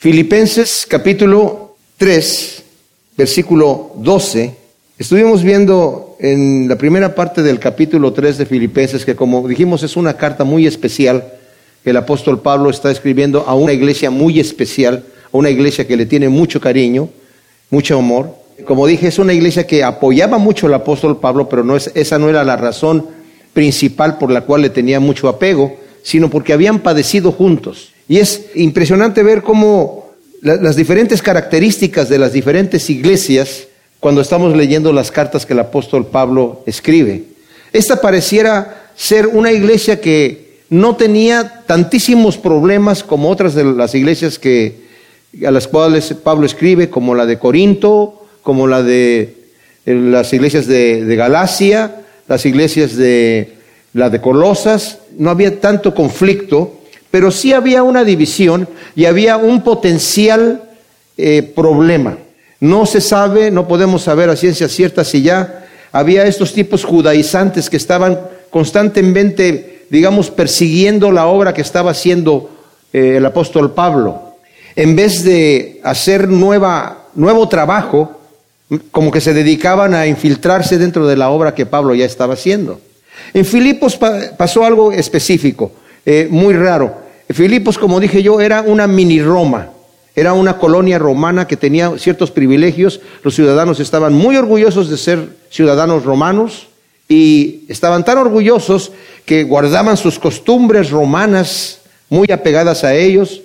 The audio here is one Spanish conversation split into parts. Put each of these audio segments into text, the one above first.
Filipenses capítulo 3, versículo 12. Estuvimos viendo en la primera parte del capítulo 3 de Filipenses que como dijimos es una carta muy especial que el apóstol Pablo está escribiendo a una iglesia muy especial, a una iglesia que le tiene mucho cariño, mucho amor. Como dije, es una iglesia que apoyaba mucho al apóstol Pablo, pero no es, esa no era la razón principal por la cual le tenía mucho apego, sino porque habían padecido juntos. Y es impresionante ver cómo las diferentes características de las diferentes iglesias cuando estamos leyendo las cartas que el apóstol Pablo escribe. Esta pareciera ser una iglesia que no tenía tantísimos problemas como otras de las iglesias que, a las cuales Pablo escribe, como la de Corinto, como la de eh, las iglesias de, de Galacia, las iglesias de la de Colosas. No había tanto conflicto pero sí había una división y había un potencial eh, problema. No se sabe, no podemos saber a ciencia cierta si ya había estos tipos judaizantes que estaban constantemente, digamos, persiguiendo la obra que estaba haciendo eh, el apóstol Pablo. En vez de hacer nueva, nuevo trabajo, como que se dedicaban a infiltrarse dentro de la obra que Pablo ya estaba haciendo. En Filipos pasó algo específico. Eh, muy raro. Filipos, como dije yo, era una mini Roma, era una colonia romana que tenía ciertos privilegios, los ciudadanos estaban muy orgullosos de ser ciudadanos romanos y estaban tan orgullosos que guardaban sus costumbres romanas muy apegadas a ellos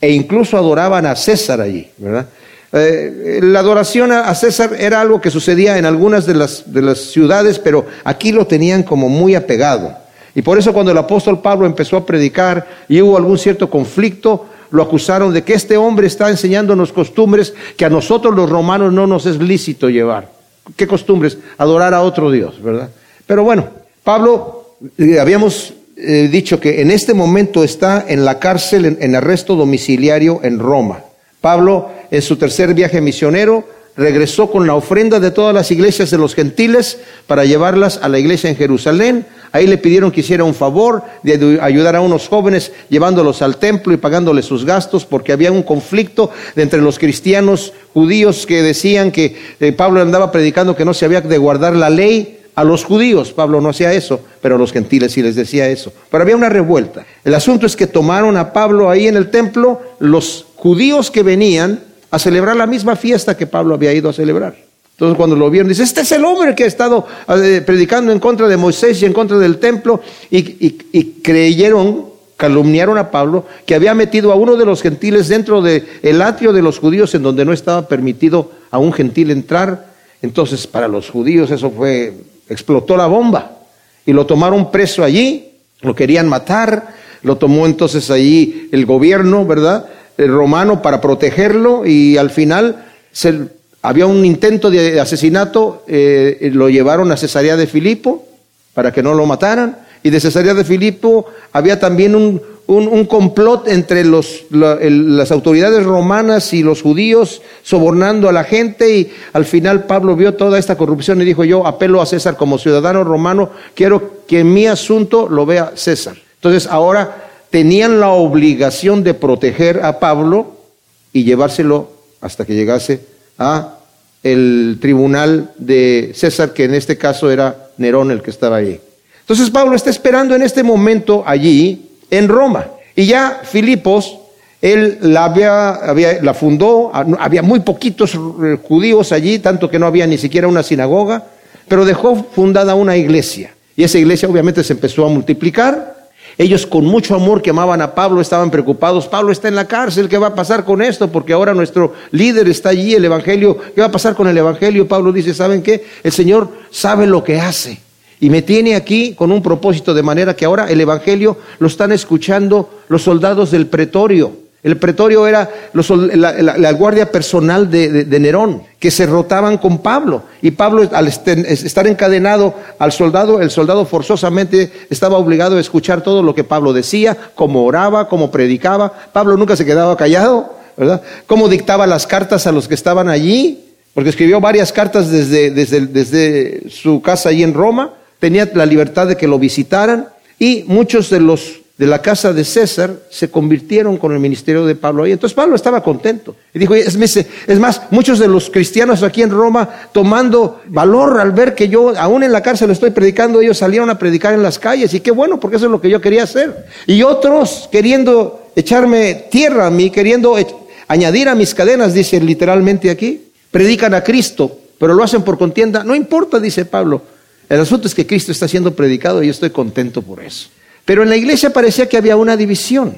e incluso adoraban a César allí, ¿verdad? Eh, la adoración a César era algo que sucedía en algunas de las, de las ciudades, pero aquí lo tenían como muy apegado. Y por eso cuando el apóstol Pablo empezó a predicar y hubo algún cierto conflicto, lo acusaron de que este hombre está enseñándonos costumbres que a nosotros los romanos no nos es lícito llevar. ¿Qué costumbres? Adorar a otro Dios, ¿verdad? Pero bueno, Pablo, eh, habíamos eh, dicho que en este momento está en la cárcel, en arresto domiciliario en Roma. Pablo, en su tercer viaje misionero, regresó con la ofrenda de todas las iglesias de los gentiles para llevarlas a la iglesia en Jerusalén. Ahí le pidieron que hiciera un favor de ayudar a unos jóvenes llevándolos al templo y pagándoles sus gastos porque había un conflicto entre los cristianos judíos que decían que eh, Pablo andaba predicando que no se había de guardar la ley a los judíos. Pablo no hacía eso, pero a los gentiles sí les decía eso. Pero había una revuelta. El asunto es que tomaron a Pablo ahí en el templo, los judíos que venían a celebrar la misma fiesta que Pablo había ido a celebrar. Entonces cuando lo vieron, dice, este es el hombre que ha estado eh, predicando en contra de Moisés y en contra del templo, y, creyeron, calumniaron a Pablo, que había metido a uno de los gentiles dentro del atrio de los judíos en donde no estaba permitido a un gentil entrar. Entonces para los judíos eso fue, explotó la bomba, y lo tomaron preso allí, lo querían matar, lo tomó entonces allí el gobierno, ¿verdad? El romano para protegerlo y al final se, había un intento de asesinato, eh, lo llevaron a Cesarea de Filipo para que no lo mataran y de Cesarea de Filipo había también un, un, complot entre los, las autoridades romanas y los judíos sobornando a la gente y al final Pablo vio toda esta corrupción y dijo yo apelo a César como ciudadano romano, quiero que mi asunto lo vea César. Entonces ahora tenían la obligación de proteger a Pablo y llevárselo hasta que llegase a el tribunal de César, que en este caso era Nerón el que estaba allí. Entonces Pablo está esperando en este momento allí, en Roma. Y ya Filipos, él la, había, la fundó, había muy poquitos judíos allí, tanto que no había ni siquiera una sinagoga, pero dejó fundada una iglesia. Y esa iglesia obviamente se empezó a multiplicar ellos con mucho amor que amaban a Pablo estaban preocupados. Pablo está en la cárcel, ¿qué va a pasar con esto? Porque ahora nuestro líder está allí, el Evangelio, ¿qué va a pasar con el Evangelio? Pablo dice, ¿saben qué? El Señor sabe lo que hace. Y me tiene aquí con un propósito de manera que ahora el Evangelio lo están escuchando los soldados del pretorio. El pretorio era la, guardia personal de, Nerón, que se rotaban con Pablo. Y Pablo, al estar encadenado al soldado, el soldado forzosamente estaba obligado a escuchar todo lo que Pablo decía, cómo oraba, cómo predicaba. Pablo nunca se quedaba callado, ¿verdad? Cómo dictaba las cartas a los que estaban allí, porque escribió varias cartas desde, desde, desde su casa allí en Roma. Tenía la libertad de que lo visitaran. Y muchos de los de la casa de César se convirtieron con el ministerio de Pablo ahí. Entonces Pablo estaba contento. Y dijo, es, más, muchos de los cristianos aquí en Roma tomando valor al ver que yo aún en la cárcel estoy predicando, ellos salieron a predicar en las calles. Y qué bueno, porque eso es lo que yo quería hacer. Y otros queriendo echarme tierra a mí, queriendo añadir a mis cadenas, dice literalmente aquí, predican a Cristo, pero lo hacen por contienda. No importa, dice Pablo. El asunto es que Cristo está siendo predicado y yo estoy contento por eso. Pero en la iglesia parecía que había una división.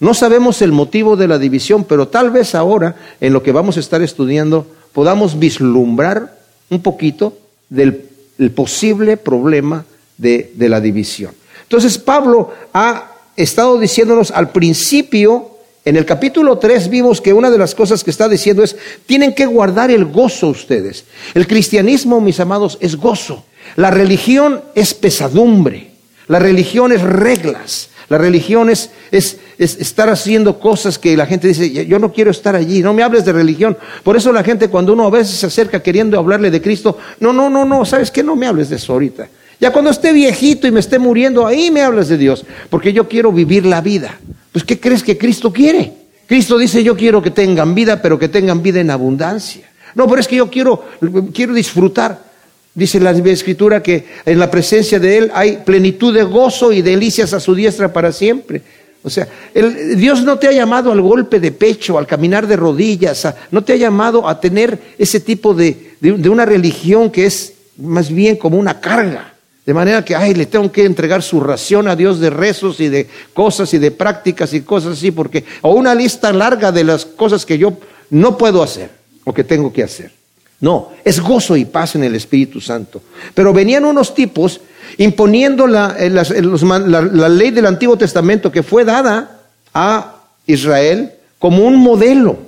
No sabemos el motivo de la división, pero tal vez ahora, en lo que vamos a estar estudiando, podamos vislumbrar un poquito del posible problema de, de la división. Entonces Pablo ha estado diciéndonos al principio, en el capítulo 3 vimos que una de las cosas que está diciendo es, tienen que guardar el gozo ustedes. El cristianismo, mis amados, es gozo. La religión es pesadumbre. La religión es reglas. La religión es, estar haciendo cosas que la gente dice, yo no quiero estar allí, no me hables de religión. Por eso la gente cuando uno a veces se acerca queriendo hablarle de Cristo, no, no, no, no, ¿sabes qué? No me hables de eso ahorita. Ya cuando esté viejito y me esté muriendo, ahí me hablas de Dios, porque yo quiero vivir la vida. Pues ¿qué crees que Cristo quiere? Cristo dice, yo quiero que tengan vida, pero que tengan vida en abundancia. No, pero es que yo quiero, quiero disfrutar. Dice la Escritura que en la presencia de Él hay plenitud de gozo y delicias a su diestra para siempre. O sea, Dios no te ha llamado al golpe de pecho, al caminar de rodillas, no te ha llamado a tener ese tipo de, de, una religión que es más bien como una carga. De manera que, ay, le tengo que entregar su ración a Dios de rezos y de cosas y de prácticas y cosas así, porque, o una lista larga de las cosas que yo no puedo hacer o que tengo que hacer. No, es gozo y paz en el Espíritu Santo. Pero venían unos tipos imponiendo la, eh, la, ley del Antiguo Testamento que fue dada a Israel como un modelo,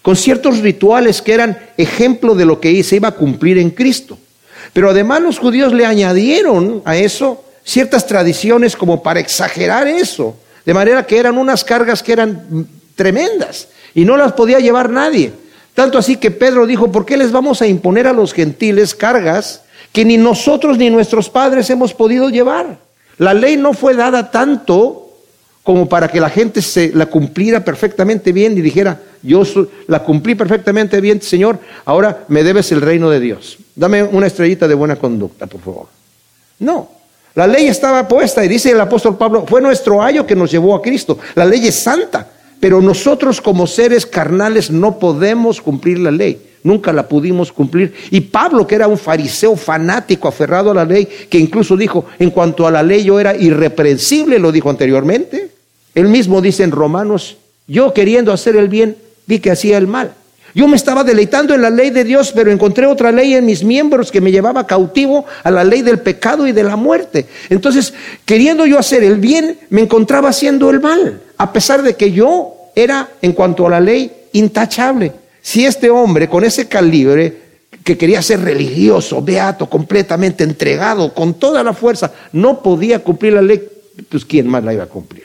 con ciertos rituales que eran ejemplo de lo que se iba a cumplir en Cristo. Pero además los judíos le añadieron a eso ciertas tradiciones como para exagerar eso, de manera que eran unas cargas que eran tremendas y no las podía llevar nadie. Tanto así que Pedro dijo, ¿por qué les vamos a imponer a los gentiles cargas que ni nosotros ni nuestros padres hemos podido llevar? La ley no fue dada tanto como para que la gente se la cumpliera perfectamente bien y dijera, yo la cumplí perfectamente bien, Señor, ahora me debes el reino de Dios. Dame una estrellita de buena conducta, por favor. No, la ley estaba puesta y dice el apóstol Pablo, fue nuestro ayo que nos llevó a Cristo. La ley es santa. Pero nosotros como seres carnales no podemos cumplir la ley. Nunca la pudimos cumplir. Y Pablo, que era un fariseo fanático, aferrado a la ley, que incluso dijo, en cuanto a la ley yo era irreprensible, lo dijo anteriormente. Él mismo dice en Romanos, yo queriendo hacer el bien, vi que hacía el mal. Yo me estaba deleitando en la ley de Dios, pero encontré otra ley en mis miembros que me llevaba cautivo a la ley del pecado y de la muerte. Entonces, queriendo yo hacer el bien, me encontraba haciendo el mal a pesar de que yo era, en cuanto a la ley, intachable. Si este hombre con ese calibre, que quería ser religioso, beato, completamente entregado, con toda la fuerza, no podía cumplir la ley, pues ¿quién más la iba a cumplir?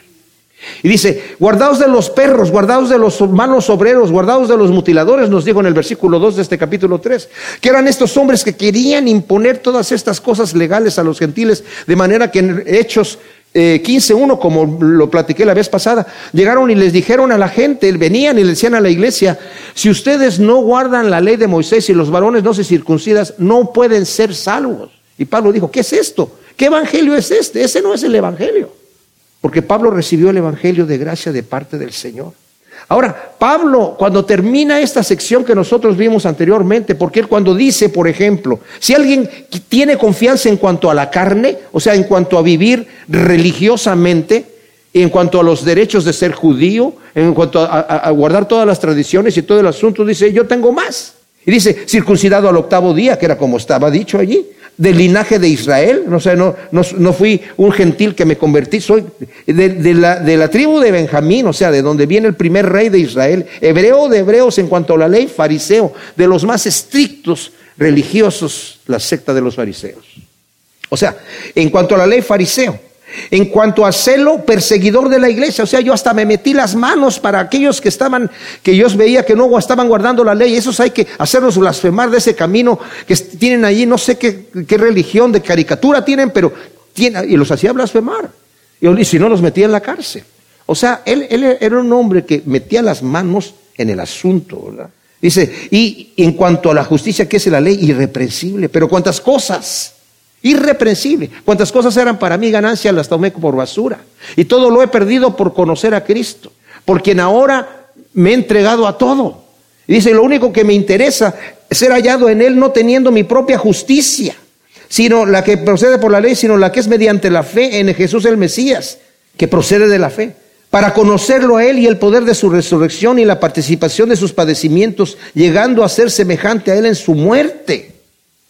Y dice, guardaos de los perros, guardaos de los malos obreros, guardados de los mutiladores, nos dijo en el versículo 2 de este capítulo 3, que eran estos hombres que querían imponer todas estas cosas legales a los gentiles, de manera que en Hechos eh, 15.1, como lo platiqué la vez pasada, llegaron y les dijeron a la gente, venían y le decían a la iglesia, si ustedes no guardan la ley de Moisés y los varones no se circuncidas, no pueden ser salvos. Y Pablo dijo, ¿qué es esto? ¿Qué evangelio es este? Ese no es el evangelio. Porque Pablo recibió el evangelio de gracia de parte del Señor. Ahora, Pablo, cuando termina esta sección que nosotros vimos anteriormente, porque él cuando dice, por ejemplo, si alguien tiene confianza en cuanto a la carne, o sea, en cuanto a vivir religiosamente, en cuanto a los derechos de ser judío, en cuanto a, guardar todas las tradiciones y todo el asunto, dice, yo tengo más. Y dice, circuncidado al octavo día, que era como estaba dicho allí del linaje de Israel, no, sé, no, no, fui un gentil que me convertí, soy de, la, de la tribu de Benjamín, o sea, de donde viene el primer rey de Israel, hebreo de hebreos en cuanto a la ley, fariseo, de los más estrictos religiosos, la secta de los fariseos. O sea, en cuanto a la ley, fariseo. En cuanto a celo, perseguidor de la iglesia, o sea, yo hasta me metí las manos para aquellos que estaban, que yo veía que no estaban guardando la ley, esos hay que hacerlos blasfemar de ese camino que tienen allí, no sé qué, religión de caricatura tienen, pero y los hacía blasfemar. Y si no, los metía en la cárcel. O sea, él, era un hombre que metía las manos en el asunto. Dice, y en cuanto a la justicia, que es la ley? Irreprensible. Pero cuántas cosas, irreprensible. Cuántas cosas eran para mí ganancia, las tomé por basura. Y todo lo he perdido por conocer a Cristo, por quien ahora me he entregado a todo. Y dice, lo único que me interesa es ser hallado en Él, no teniendo mi propia justicia, sino la que procede por la ley, sino la que es mediante la fe en Jesús el Mesías, que procede de la fe para conocerlo a Él y el poder de su resurrección y la participación de sus padecimientos, llegando a ser semejante a Él en su muerte.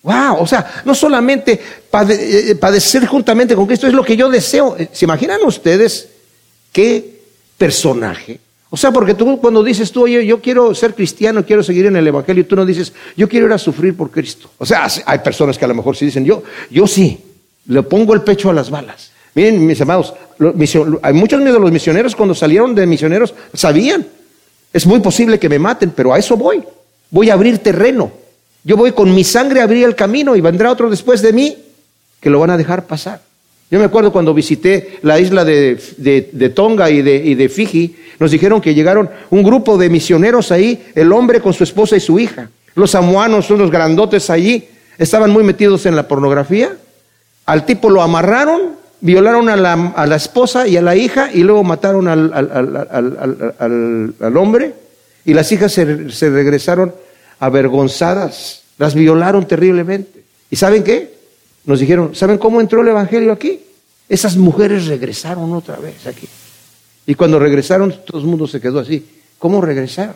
Wow, o sea, no solamente eh, padecer juntamente con Cristo es lo que yo deseo. Eh, ¿Se imaginan ustedes qué personaje? O sea, porque tú cuando dices tú, oye, yo quiero ser cristiano, quiero seguir en el Evangelio, tú no dices, yo quiero ir a sufrir por Cristo. O sea, hay personas que a lo mejor sí dicen, yo, yo sí, le pongo el pecho a las balas. Miren, mis amados, hay muchos de los misioneros cuando salieron de misioneros sabían, es muy posible que me maten, pero a eso voy. Voy a abrir terreno. Yo voy con mi sangre a abrir el camino y vendrá otro después de mí que lo van a dejar pasar. Yo me acuerdo cuando visité la isla de, Tonga y de, Fiji, nos dijeron que llegaron un grupo de misioneros ahí, el hombre con su esposa y su hija. Los samuanos, unos grandotes allí, estaban muy metidos en la pornografía. Al tipo lo amarraron violaron a la, esposa y a la hija y luego mataron al, hombre y las hijas se, regresaron avergonzadas, las violaron terriblemente. ¿Y saben qué? Nos dijeron, ¿saben cómo entró el Evangelio aquí? Esas mujeres regresaron otra vez aquí. Y cuando regresaron, todo el mundo se quedó así. ¿Cómo regresaron?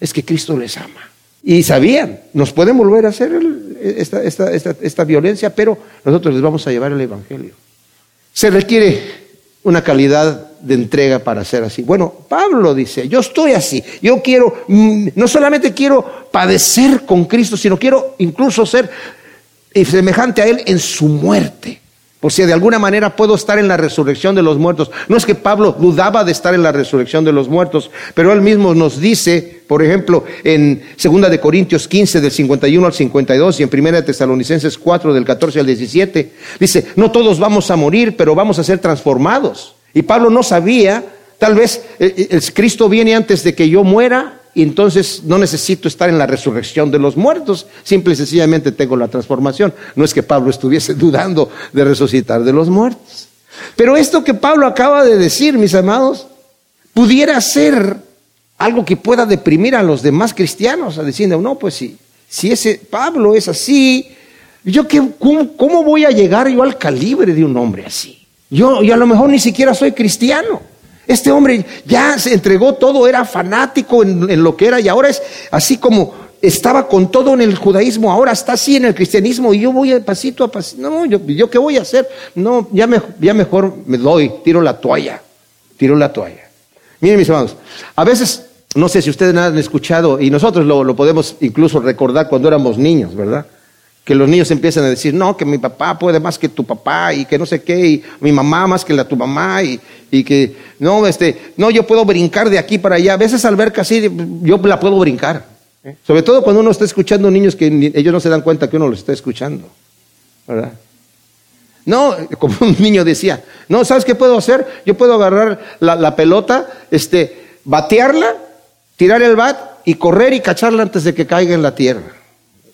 Es que Cristo les ama. Y sabían, nos pueden volver a hacer esta, esta, esta, esta violencia, pero nosotros les vamos a llevar el Evangelio. Se requiere una calidad de entrega para ser así. Bueno, Pablo dice, yo estoy así, yo quiero, mm, no solamente quiero padecer con Cristo, sino quiero incluso ser semejante a Él en su muerte. Por si de alguna manera puedo estar en la resurrección de los muertos. No es que Pablo dudaba de estar en la resurrección de los muertos, pero él mismo nos dice, por ejemplo, en 2 de Corintios 15 del 51 al 52 y en 1 de Tesalonicenses 4 del 14 al 17, dice, no todos vamos a morir, pero vamos a ser transformados. Y Pablo no sabía, tal vez eh, eh, el Cristo viene antes de que yo muera y entonces no necesito estar en la resurrección de los muertos, simple y sencillamente tengo la transformación. No es que Pablo estuviese dudando de resucitar de los muertos. Pero esto que Pablo acaba de decir, mis amados, pudiera ser algo que pueda deprimir a los demás cristianos, a decir, no, pues si, si ese Pablo es así, yo qué, cómo, voy a llegar yo al calibre de un hombre así? Yo, yo a lo mejor ni siquiera soy cristiano. Este hombre ya se entregó todo, era fanático en, lo que era y ahora es así como estaba con todo en el judaísmo, ahora está así en el cristianismo y yo voy a pasito a pasito. No, yo, qué voy a hacer? No, ya, ya mejor me doy, tiro la toalla, tiro la toalla. Miren mis hermanos, a veces, no sé si ustedes han escuchado y nosotros lo podemos incluso recordar cuando éramos niños, ¿verdad? Que los niños empiezan a decir, no, que mi papá puede más que tu papá y que no sé qué, y mi mamá más que la tu mamá, y, y que, no, este, no, yo puedo brincar de aquí para allá. A veces al ver casi, yo la puedo brincar. ¿eh? Sobre todo cuando uno está escuchando niños que ellos no se dan cuenta que uno los está escuchando. ¿Verdad? No, como un niño decía, no, ¿sabes qué puedo hacer? Yo puedo agarrar la, la pelota, este, batearla, tirar el bat y correr y cacharla antes de que caiga en la tierra.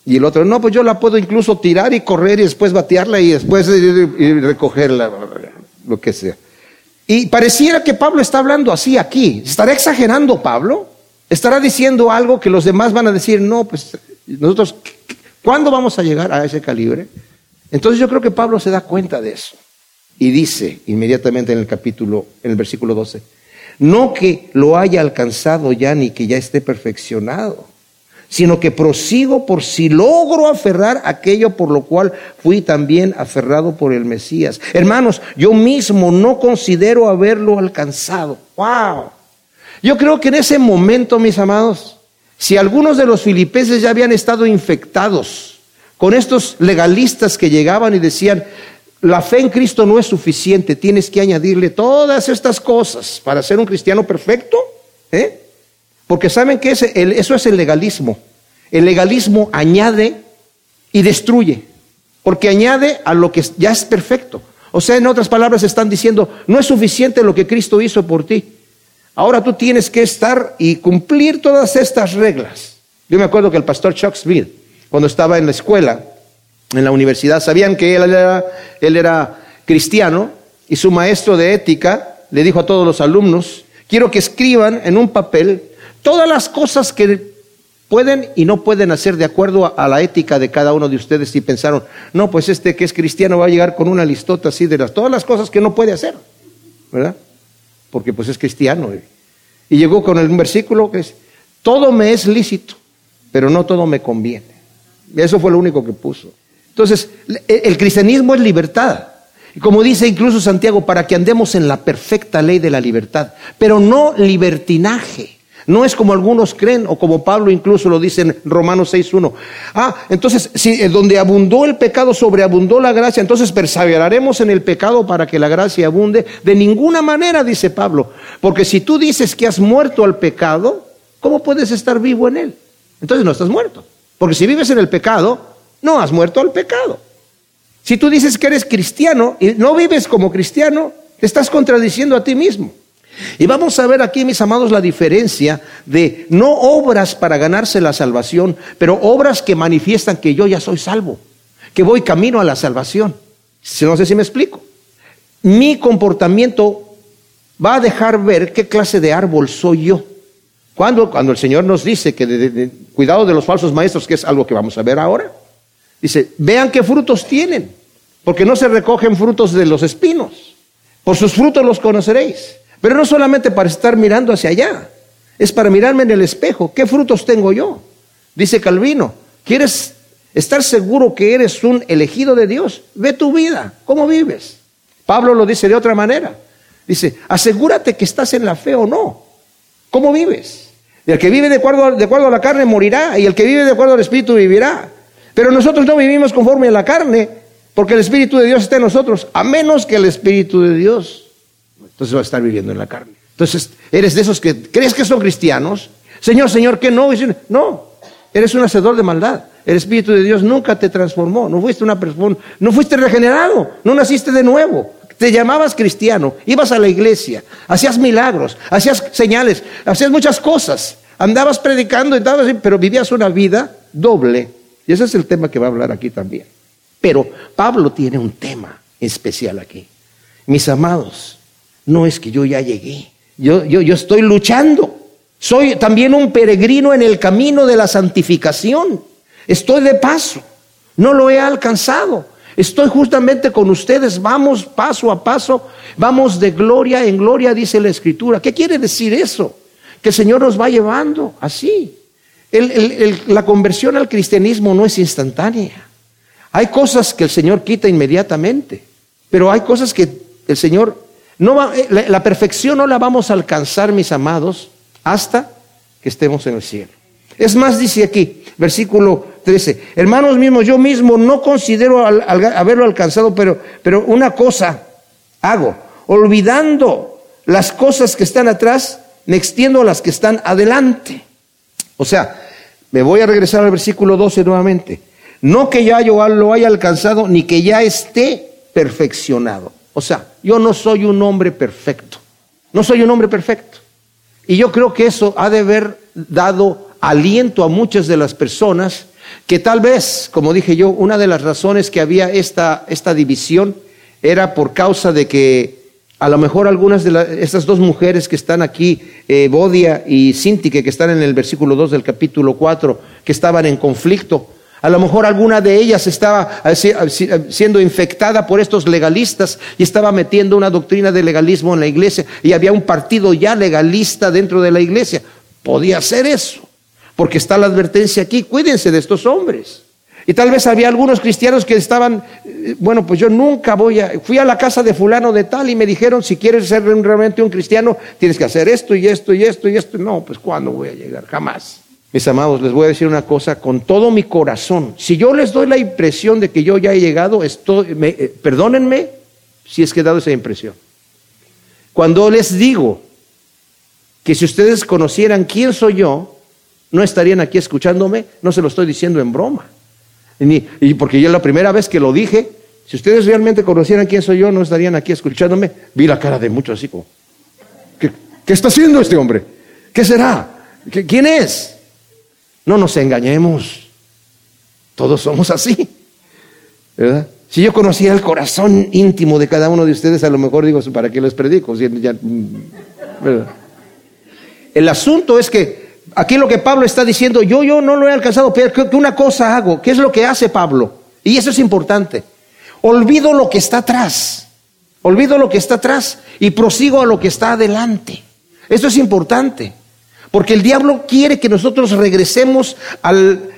Y el otro, no, pues yo la puedo incluso tirar y correr y después batearla y después recogerla, lo que sea. Y pareciera que Pablo está hablando así aquí. ¿Estará exagerando Pablo? ¿Estará diciendo algo que los demás van a decir, no, pues nosotros, ¿cuándo vamos a llegar a ese calibre? Entonces yo creo que Pablo se da cuenta de eso. Y dice inmediatamente en el capítulo, en el versículo 12, no que lo haya alcanzado ya ni que ya esté perfeccionado sino que prosigo por si logro aferrar aquello por lo cual fui también aferrado por el Mesías. Hermanos, yo mismo no considero haberlo alcanzado. ¡Wow! Yo creo que en ese momento, mis amados, si algunos de los filipenses ya habían estado infectados con estos legalistas que llegaban y decían, la fe en Cristo no es suficiente, tienes que añadirle todas estas cosas para ser un cristiano perfecto, ¿eh? Porque saben que eso es el legalismo. El legalismo añade y destruye, porque añade a lo que ya es perfecto. O sea, en otras palabras están diciendo, no es suficiente lo que Cristo hizo por ti. Ahora tú tienes que estar y cumplir todas estas reglas. Yo me acuerdo que el pastor Chuck Smith, cuando estaba en la escuela, en la universidad, sabían que él era, él era cristiano y su maestro de ética le dijo a todos los alumnos, quiero que escriban en un papel todas las cosas que pueden y no pueden hacer de acuerdo a, la ética de cada uno de ustedes y pensaron, no, pues este que es cristiano va a llegar con una listota así de las, todas las cosas que no puede hacer, ¿verdad? Porque pues es cristiano. Y llegó con el versículo que es, todo me es lícito, pero no todo me conviene. Eso fue lo único que puso. Entonces, el cristianismo es libertad. Como dice incluso Santiago, para que andemos en la perfecta ley de la libertad, pero no libertinaje. No es como algunos creen o como Pablo incluso lo dice en Romanos 6.1. Ah, entonces, si eh, donde abundó el pecado, sobreabundó la gracia, entonces perseveraremos en el pecado para que la gracia abunde. De ninguna manera, dice Pablo, porque si tú dices que has muerto al pecado, ¿cómo puedes estar vivo en él? Entonces no estás muerto. Porque si vives en el pecado, no has muerto al pecado. Si tú dices que eres cristiano y no vives como cristiano, te estás contradiciendo a ti mismo. Y vamos a ver aquí, mis amados, la diferencia de no obras para ganarse la salvación, pero obras que manifiestan que yo ya soy salvo, que voy camino a la salvación. No sé si me explico. Mi comportamiento va a dejar ver qué clase de árbol soy yo. Cuando, cuando el Señor nos dice que cuidado de los falsos maestros, que es algo que vamos a ver ahora, dice, vean qué frutos tienen, porque no se recogen frutos de los espinos. Por sus frutos los conoceréis. Pero no solamente para estar mirando hacia allá, es para mirarme en el espejo. ¿Qué frutos tengo yo? Dice Calvino, ¿quieres estar seguro que eres un elegido de Dios? Ve tu vida, ¿cómo vives? Pablo lo dice de otra manera. Dice, asegúrate que estás en la fe o no. ¿Cómo vives? el que vive de acuerdo, de acuerdo a la carne morirá y el que vive de acuerdo al Espíritu vivirá. Pero nosotros no vivimos conforme a la carne porque el Espíritu de Dios está en nosotros, a menos que el Espíritu de Dios entonces va a estar viviendo en la carne. Entonces, eres de esos que crees que son cristianos. Señor, Señor, que no. No, eres un hacedor de maldad. El Espíritu de Dios nunca te transformó. No fuiste una persona, no fuiste regenerado, no naciste de nuevo. Te llamabas cristiano, ibas a la iglesia, hacías milagros, hacías señales, hacías muchas cosas. Andabas predicando, pero vivías una vida doble. Y ese es el tema que va a hablar aquí también. Pero Pablo tiene un tema especial aquí. Mis amados, no es que yo ya llegué. Yo, yo, yo estoy luchando. Soy también un peregrino en el camino de la santificación. Estoy de paso. No lo he alcanzado. Estoy justamente con ustedes. Vamos paso a paso. Vamos de gloria en gloria, dice la Escritura. ¿Qué quiere decir eso? Que el Señor nos va llevando así. la conversión al cristianismo no es instantánea. Hay cosas que el Señor quita inmediatamente. Pero hay cosas que el Señor no eh, la, perfección no la vamos a alcanzar, mis amados, hasta que estemos en el cielo. Es más, dice aquí, versículo 13, hermanos mismos, yo mismo no considero haberlo alcanzado, pero, pero una cosa hago, olvidando las cosas que están atrás, me extiendo a las que están adelante. O sea, me voy a regresar al versículo 12 nuevamente. No que ya yo lo haya alcanzado, ni que ya esté perfeccionado. O sea, yo no soy un hombre perfecto. No soy un hombre perfecto. Y yo creo que eso ha de haber dado aliento a muchas de las personas que tal vez, como dije yo, una de las razones que había esta, esta división era por causa de que a lo mejor algunas de estas dos mujeres que están aquí, eh, Bodia y Sintique, que están en el versículo 2 del capítulo 4, que estaban en conflicto, a lo mejor alguna de ellas estaba siendo infectada por estos legalistas y estaba metiendo una doctrina de legalismo en la iglesia y había un partido ya legalista dentro de la iglesia. Podía ser eso, porque está la advertencia aquí, cuídense de estos hombres. Y tal vez había algunos cristianos que estaban, eh, bueno, pues yo nunca voy a, fui a la casa de fulano de tal y me dijeron, si quieres ser realmente un cristiano, tienes que hacer esto y esto y esto y esto. No, pues ¿cuándo voy a llegar? Jamás. Mis amados, les voy a decir una cosa con todo mi corazón. Si yo les doy la impresión de que yo ya he llegado, estoy, eh, perdónenme si es que he dado esa impresión. Cuando les digo que si ustedes conocieran quién soy yo, no estarían aquí escuchándome, no se lo estoy diciendo en broma. y porque yo la primera vez que lo dije, Si ustedes realmente conocieran quién soy yo, no estarían aquí escuchándome. Vi la cara de muchos así como, ¿qué, qué está haciendo este hombre? ¿Qué será? ¿Quién es? No nos engañemos. Todos somos así. ¿Verdad? Si yo conociera el corazón íntimo de cada uno de ustedes, a lo mejor digo, ¿para qué les predico? El asunto es que aquí lo que Pablo está diciendo, yo, yo no lo he alcanzado, pero que una cosa hago. ¿Qué es lo que hace Pablo? Y eso es importante. Olvido lo que está atrás. Olvido lo que está atrás y prosigo a lo que está adelante. Eso es importante. Porque el diablo quiere que nosotros regresemos al,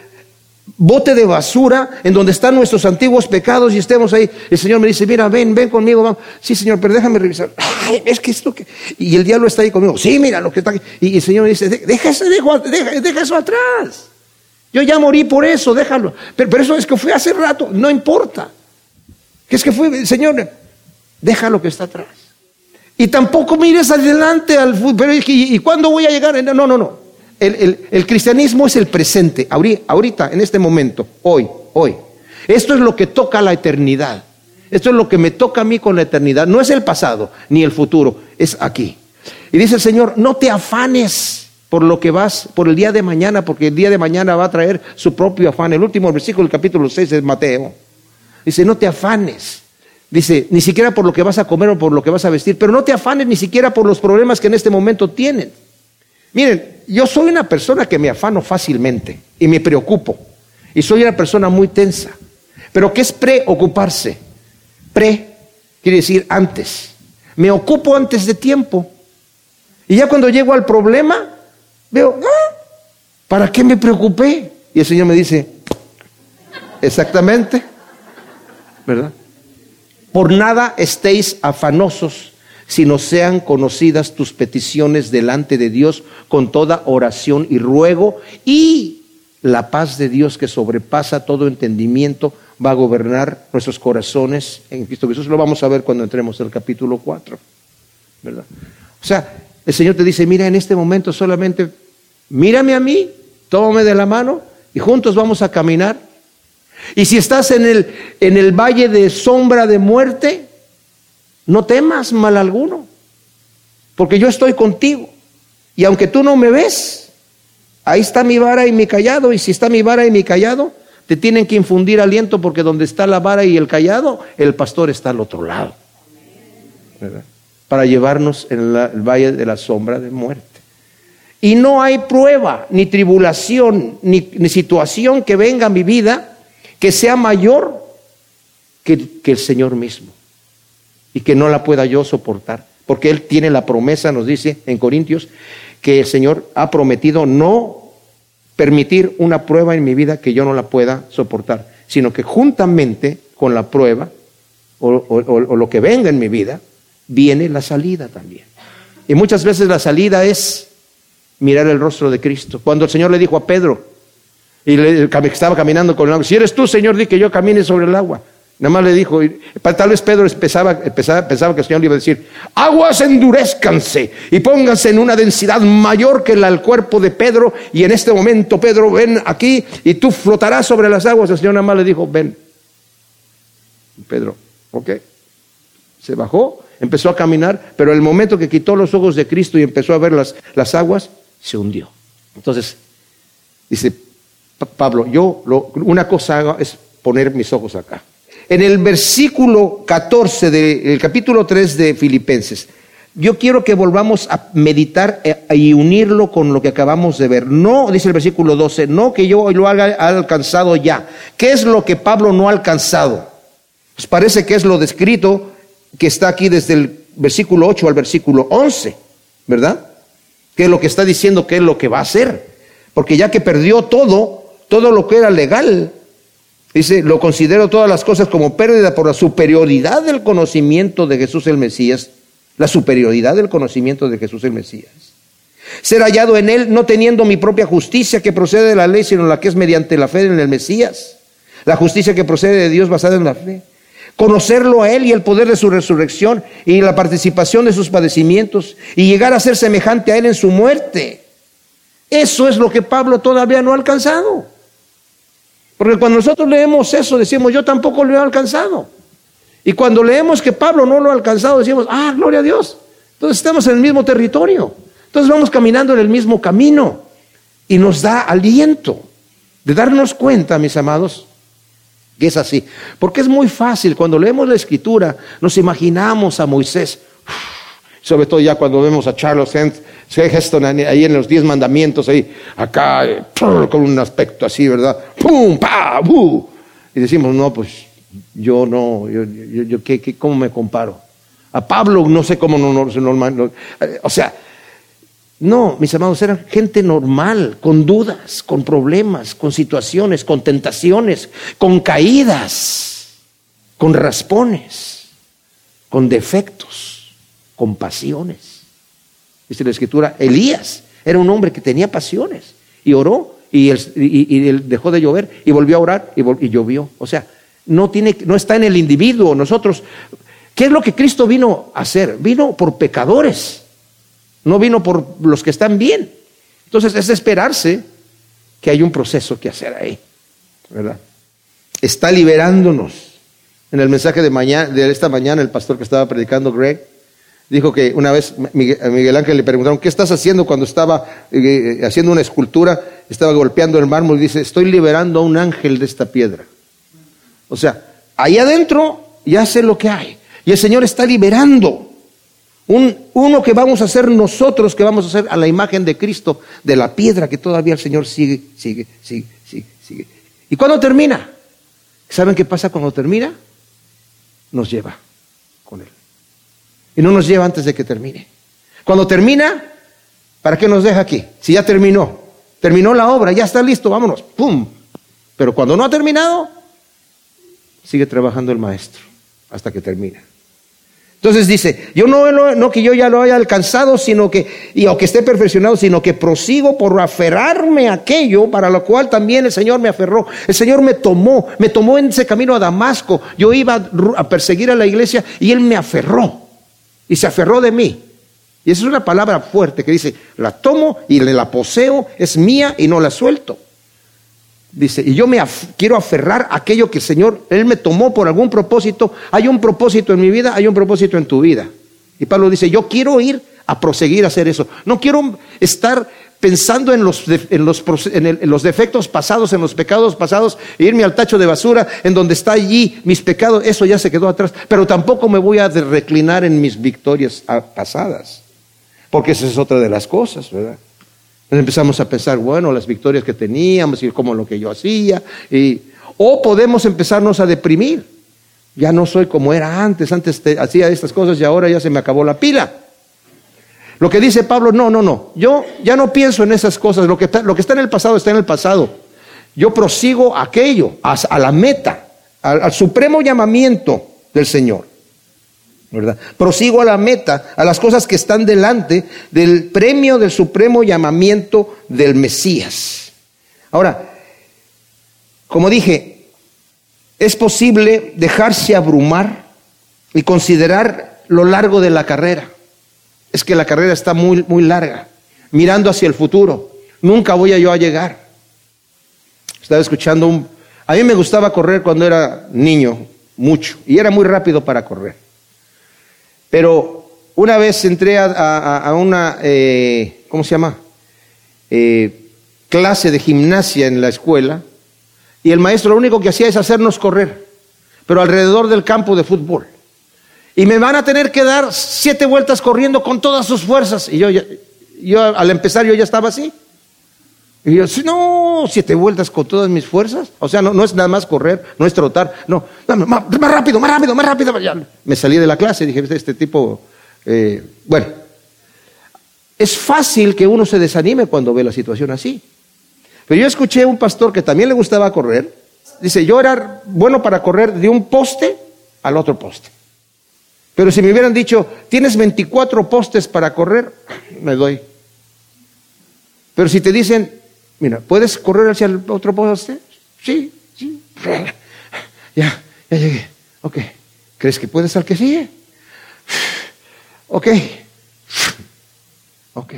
bote de basura en donde están nuestros antiguos pecados y estemos ahí. El Señor me dice, mira, ven, ven conmigo, vamos. Sí, Señor, pero déjame revisar. es que esto que... Y el diablo está ahí conmigo. Sí, mira lo que está aquí. Y el Señor me dice, deja, eso atrás. Yo ya morí por eso, déjalo. Pero, pero, eso es que fue hace rato, no importa. Que es que fue, Señor, deja lo que está atrás. Y tampoco mires adelante al fútbol. ¿y, ¿y cuándo voy a llegar? No, no, no. El, cristianismo es el presente, ahorita, en este momento, hoy, hoy. Esto es lo que toca la eternidad. Esto es lo que me toca a mí con la eternidad. No es el pasado ni el futuro, es aquí. Y dice el Señor, no te afanes por lo que vas, por el día de mañana, porque el día de mañana va a traer su propio afán. El último versículo del capítulo 6 de Mateo. Dice, no te afanes. Dice, ni siquiera por lo que vas a comer o por lo que vas a vestir, pero no te afanes ni siquiera por los problemas que en este momento tienen. Miren, yo soy una persona que me afano fácilmente y me preocupo. Y soy una persona muy tensa. Pero ¿qué es preocuparse? Pre quiere decir antes. Me ocupo antes de tiempo. Y ya cuando llego al problema, veo, ah, ¿para qué me preocupé? Y el Señor me dice, exactamente, ¿verdad? Por nada estéis afanosos sino sean conocidas tus peticiones delante de Dios con toda oración y ruego, y la paz de Dios que sobrepasa todo entendimiento va a gobernar nuestros corazones en Cristo Jesús. Lo vamos a ver cuando entremos en el capítulo 4. ¿verdad? O sea, el Señor te dice, mira, en este momento solamente mírame a mí, tómame de la mano y juntos vamos a caminar. Y si estás en el, en el valle de sombra de muerte, no temas mal alguno, porque yo estoy contigo. Y aunque tú no me ves, ahí está mi vara y mi callado, y si está mi vara y mi callado, te tienen que infundir aliento porque donde está la vara y el callado, el pastor está al otro lado. Para llevarnos en el valle de la sombra de muerte. Y no hay prueba, ni tribulación, ni, situación que venga a mi vida que sea mayor que, el Señor mismo y que no la pueda yo soportar. Porque Él tiene la promesa, nos dice en Corintios, que el Señor ha prometido no permitir una prueba en mi vida que yo no la pueda soportar, sino que juntamente con la prueba o, lo que venga en mi vida, viene la salida también. Y muchas veces la salida es mirar el rostro de Cristo. Cuando el Señor le dijo a Pedro, y le, estaba caminando con el agua, si eres tú, Señor, di que yo camine sobre el agua. Nada más le dijo, tal vez Pedro pensaba, pensaba, que el Señor le iba a decir, aguas endurezcanse y pónganse en una densidad mayor que la del cuerpo de Pedro y en este momento Pedro ven aquí y tú flotarás sobre las aguas. El Señor nada más le dijo, ven. Pedro, ok. Se bajó, empezó a caminar, pero el momento que quitó los ojos de Cristo y empezó a ver las, las aguas, se hundió. Entonces, dice Pablo, yo lo, una cosa hago es poner mis ojos acá en el versículo 14 del capítulo 3 de Filipenses. Yo quiero que volvamos a meditar eh, y unirlo con lo que acabamos de ver. No, dice el versículo 12, no que yo lo haya alcanzado ya. ¿Qué es lo que Pablo no ha alcanzado? Pues parece que es lo descrito que está aquí desde el versículo 8 al versículo 11, ¿verdad? Que es lo que está diciendo que es lo que va a hacer. Porque ya que perdió todo, todo lo que era legal, Dice, lo considero todas las cosas como pérdida por la superioridad del conocimiento de Jesús el Mesías, la superioridad del conocimiento de Jesús el Mesías. Ser hallado en Él no teniendo mi propia justicia que procede de la ley, sino la que es mediante la fe en el Mesías. La justicia que procede de Dios basada en la fe. Conocerlo a Él y el poder de su resurrección y la participación de sus padecimientos y llegar a ser semejante a Él en su muerte. Eso es lo que Pablo todavía no ha alcanzado. Porque cuando nosotros leemos eso, decimos, yo tampoco lo he alcanzado. Y cuando leemos que Pablo no lo ha alcanzado, decimos, ah, gloria a Dios. Entonces estamos en el mismo territorio. Entonces vamos caminando en el mismo camino. Y nos da aliento de darnos cuenta, mis amados, que es así. Porque es muy fácil, cuando leemos la escritura, nos imaginamos a Moisés, sobre todo ya cuando vemos a Charles Heston ahí en los diez mandamientos, ahí, acá, con un aspecto así, ¿verdad? ¡Pum! ¡Pa! ¡Bu! Y decimos, no, pues yo no, yo, yo, ¿qué, cómo me comparo? A Pablo no sé cómo no, no, no, o sea, no, mis amados, eran gente normal, con dudas, con problemas, con situaciones, con tentaciones, con caídas, con raspones, con defectos, con pasiones. Dice la escritura, Elías era un hombre que tenía pasiones y oró y, dejó de llover y volvió a orar y, y llovió. O sea, no, tiene, no está en el individuo. Nosotros, ¿qué es lo que Cristo vino a hacer? Vino por pecadores no vino por los que están bien. Entonces es esperarse que hay un proceso que hacer ahí, ¿verdad? Está liberándonos. En el mensaje de, mañana, de esta mañana, el pastor que estaba predicando, Greg, dijo que una vez a Miguel Ángel le preguntaron, ¿qué estás haciendo cuando estaba eh, haciendo una escultura? Estaba golpeando el mármol y dice, estoy liberando a un ángel de esta piedra. O sea, ahí adentro ya sé lo que hay. Y el Señor está liberando. Un, uno que vamos a hacer nosotros, que vamos a hacer a la imagen de Cristo, de la piedra que todavía el Señor sigue, sigue, sigue, sigue, sigue. ¿Y cuando termina? ¿Saben qué pasa cuando termina? Nos lleva con Él. Y no nos lleva antes de que termine. Cuando termina, ¿para qué nos deja aquí? Si ya terminó. Terminó la obra, ya está listo, vámonos. ¡Pum! Pero cuando no ha terminado, sigue trabajando el maestro hasta que termina. Entonces dice, yo no, que yo ya lo haya alcanzado, sino que, y, o que esté perfeccionado, sino que prosigo por aferrarme a aquello para lo cual también el Señor me aferró. El Señor me tomó, me tomó en ese camino a Damasco. Yo iba a perseguir a la iglesia y Él me aferró. Y se aferró de mí. Y esa es una palabra fuerte que dice, la tomo y la poseo, es mía y no la suelto. Dice, y yo me quiero aferrar a aquello que el Señor, Él me tomó por algún propósito. Hay un propósito en mi vida, hay un propósito en tu vida. Y Pablo dice, yo quiero ir a proseguir a hacer eso. No quiero estar pensando en los, en los, en los defectos pasados, en los pecados pasados, e irme al tacho de basura, en donde está allí mis pecados, eso ya se quedó atrás. Pero tampoco me voy a reclinar en mis victorias pasadas, porque esa es otra de las cosas, ¿verdad? empezamos a pensar, bueno, las victorias que teníamos y como lo que yo hacía. Y, o podemos empezarnos a deprimir. Ya no soy como era antes, antes hacía estas cosas y ahora ya se me acabó la pila. Lo que dice Pablo, no, no, no, yo ya no pienso en esas cosas, lo que está, lo que está en el pasado está en el pasado. Yo prosigo aquello, a, la meta, al supremo llamamiento del Señor. Prosigo a la meta, a las cosas que están delante del premio del supremo llamamiento del Mesías. Ahora, como dije, es posible dejarse abrumar y considerar lo largo de la carrera. Es que la carrera está muy, muy larga, mirando hacia el futuro. Nunca voy a yo a llegar. Estaba escuchando un... A mí me gustaba correr cuando era niño, mucho, y era muy rápido para correr. Pero una vez entré a, una, eh, ¿cómo se llama? Eh, clase de gimnasia en la escuela y el maestro lo único que hacía es hacernos correr, pero alrededor del campo de fútbol. Y me van a tener que dar siete vueltas corriendo con todas sus fuerzas. Y yo, yo al empezar yo ya estaba así. Y yo, no, siete vueltas con todas mis fuerzas. O sea, no, no es nada más correr, no es trotar. No, más, rápido, más rápido, más rápido. me salí de la clase y dije, este tipo, eh, bueno, es fácil que uno se desanime cuando ve la situación así. Pero yo escuché a un pastor que también le gustaba correr. Dice, yo era bueno para correr de un poste al otro poste. Pero si me hubieran dicho, tienes 24 postes para correr, me doy. Pero si te dicen, Mira, ¿puedes correr hacia el otro poste? Sí, sí. Ya, ya llegué. Ok. ¿Crees que puedes al que sigue? Ok. Ok.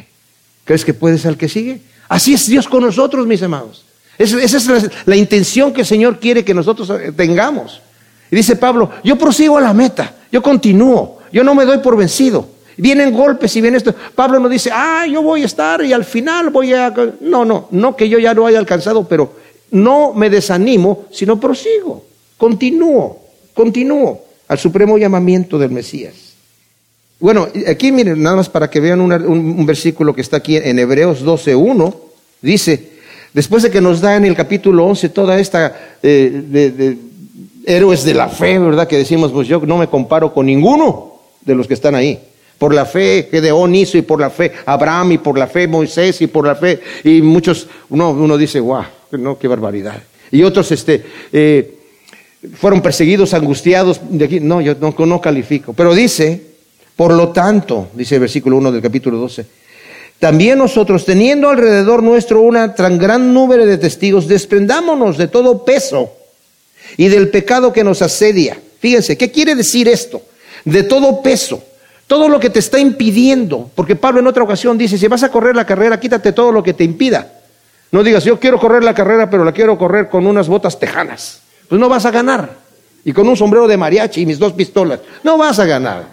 ¿Crees que puedes al que sigue? Así es Dios con nosotros, mis amados. Esa es la, intención que el Señor quiere que nosotros tengamos. Y dice Pablo, yo prosigo a la meta, yo continúo, yo no me doy por vencido. Vienen golpes y viene esto. Pablo no dice, ah, yo voy a estar y al final voy a... No, no, no que yo ya lo haya alcanzado, pero no me desanimo, sino prosigo, continúo, continúo al supremo llamamiento del Mesías. Bueno, aquí miren, nada más para que vean un, versículo que está aquí en Hebreos 12.1, dice, después de que nos da en el capítulo 11 toda esta eh, de, héroes de la fe, ¿verdad? Que decimos, pues yo no me comparo con ninguno de los que están ahí. Por la fe Gedeón hizo y por la fe Abraham y por la fe Moisés y por la fe y muchos, uno, uno dice, guau, no, qué barbaridad. Y otros este, eh, fueron perseguidos, angustiados. De. No, yo no, no califico. Pero dice, por lo tanto, dice el versículo 1 del capítulo 12, también nosotros, teniendo alrededor nuestro una tan gran número de testigos, desprendámonos de todo peso y del pecado que nos asedia. Fíjense, ¿qué quiere decir esto? De todo peso. Todo lo que te está impidiendo, porque Pablo en otra ocasión dice, si vas a correr la carrera, quítate todo lo que te impida. No digas, yo quiero correr la carrera, pero la quiero correr con unas botas tejanas. Pues no vas a ganar. Y con un sombrero de mariachi y mis dos pistolas. No vas a ganar.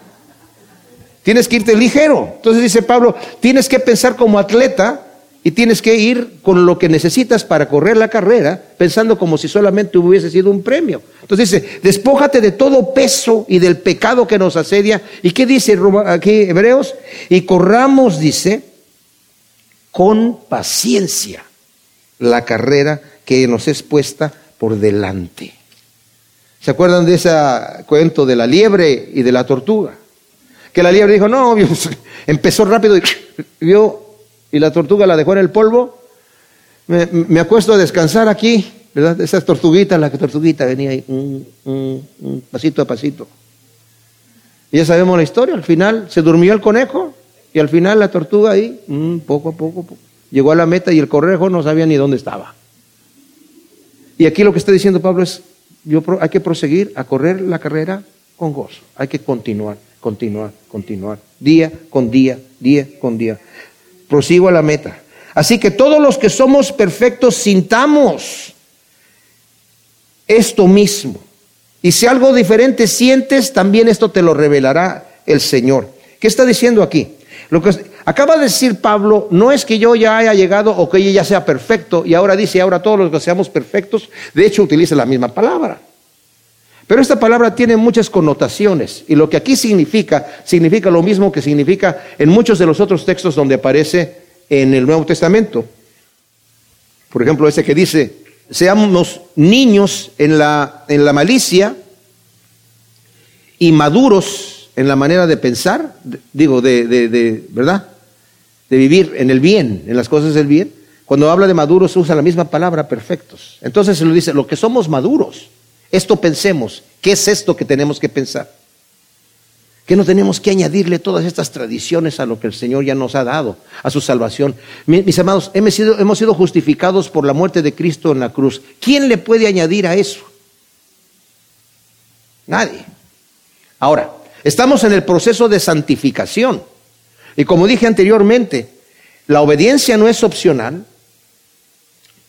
Tienes que irte ligero. Entonces dice Pablo, tienes que pensar como atleta y tienes que ir con lo que necesitas para correr la carrera, pensando como si solamente hubiese sido un premio. Entonces dice, despójate de todo peso y del pecado que nos asedia. ¿Y qué dice aquí Hebreos? Y corramos, dice, con paciencia la carrera que nos es puesta por delante. ¿Se acuerdan de ese cuento de la liebre y de la tortuga? Que la liebre dijo, no, empezó rápido y vio y la tortuga la dejó en el polvo, me, acuesto a descansar aquí, ¿verdad? Esas tortuguitas, la tortuguita venía ahí, pasito a pasito. Y ya sabemos la historia, al final se durmió el conejo y al final la tortuga ahí, poco a poco, llegó a la meta y el conejo no sabía ni dónde estaba. Y aquí lo que está diciendo Pablo es, yo, hay que proseguir a correr la carrera con gozo, hay que continuar, continuar, continuar, día con día, día con día prosigo a la meta. Así que todos los que somos perfectos sintamos esto mismo. Y si algo diferente sientes, también esto te lo revelará el Señor. ¿Qué está diciendo aquí? Lo que acaba de decir Pablo no es que yo ya haya llegado o que ella ya sea perfecto y ahora dice ahora todos los que seamos perfectos, de hecho utiliza la misma palabra. Pero esta palabra tiene muchas connotaciones y lo que aquí significa, significa lo mismo que significa en muchos de los otros textos donde aparece en el Nuevo Testamento. Por ejemplo, ese que dice, seamos niños en la, en la malicia y maduros en la manera de pensar, digo, de, de, ¿verdad? De vivir en el bien, en las cosas del bien. Cuando habla de maduros usa la misma palabra, perfectos. Entonces se lo dice, lo que somos maduros esto pensemos. ¿Qué es esto que tenemos que pensar? Que no tenemos que añadirle todas estas tradiciones a lo que el Señor ya nos ha dado, a su salvación. Mis amados, hemos sido, hemos sido justificados por la muerte de Cristo en la cruz. ¿Quién le puede añadir a eso? Nadie. Ahora, estamos en el proceso de santificación. Y como dije anteriormente, la obediencia no es opcional,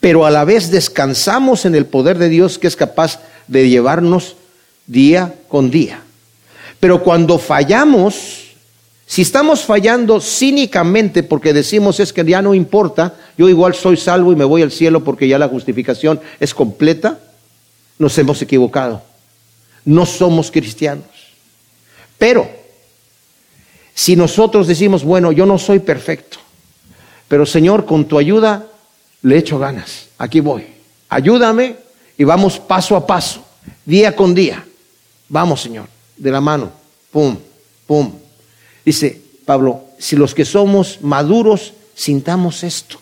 pero a la vez descansamos en el poder de Dios que es capaz de llevarnos día con día. Pero cuando fallamos, si estamos fallando cínicamente porque decimos es que ya no importa, yo igual soy salvo y me voy al cielo porque ya la justificación es completa, nos hemos equivocado. No somos cristianos. Pero, si nosotros decimos, bueno, yo no soy perfecto, pero Señor, con tu ayuda le echo ganas, aquí voy, ayúdame y vamos paso a paso, día con día. Vamos, Señor, de la mano. Pum, pum. Dice Pablo, si los que somos maduros sintamos esto.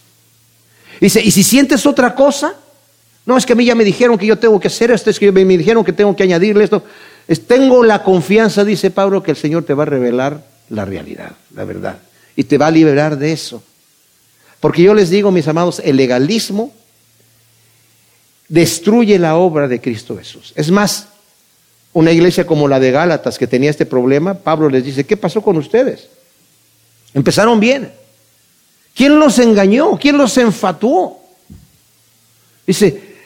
Dice, y si sientes otra cosa, no es que a mí ya me dijeron que yo tengo que hacer esto, es que me dijeron que tengo que añadirle esto. tengo la confianza, dice Pablo, que el Señor te va a revelar la realidad, la verdad, y te va a liberar de eso. Porque yo les digo, mis amados, el legalismo destruye la obra de Cristo Jesús. Es más, una iglesia como la de Gálatas que tenía este problema, Pablo les dice, ¿qué pasó con ustedes? Empezaron bien. ¿Quién los engañó? ¿Quién los enfatuó? Dice,